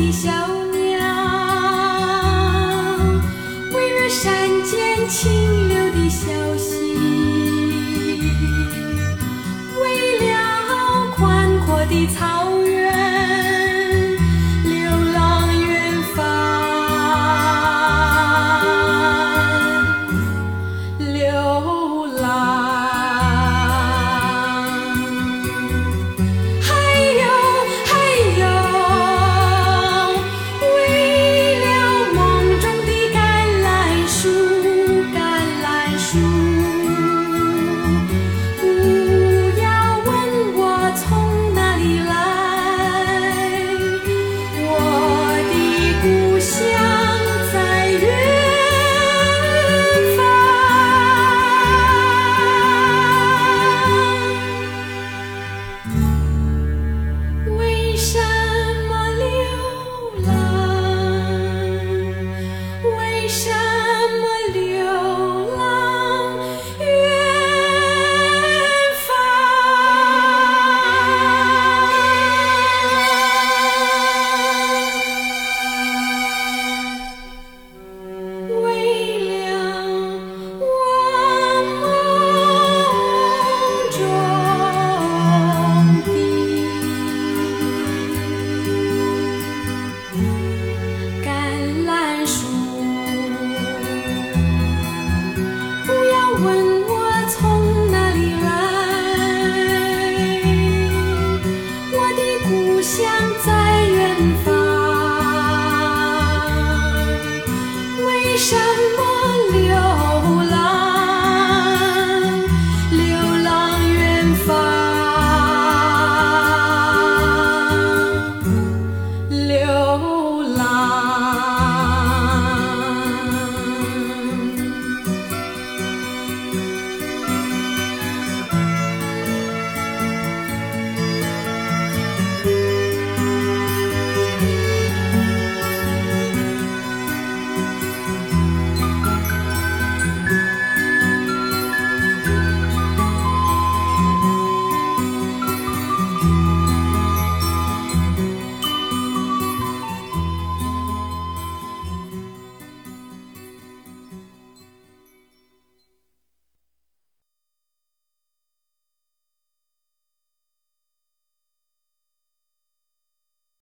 的小鸟，为了山间清流的小溪，为了宽阔的草原，流浪远方。流。山。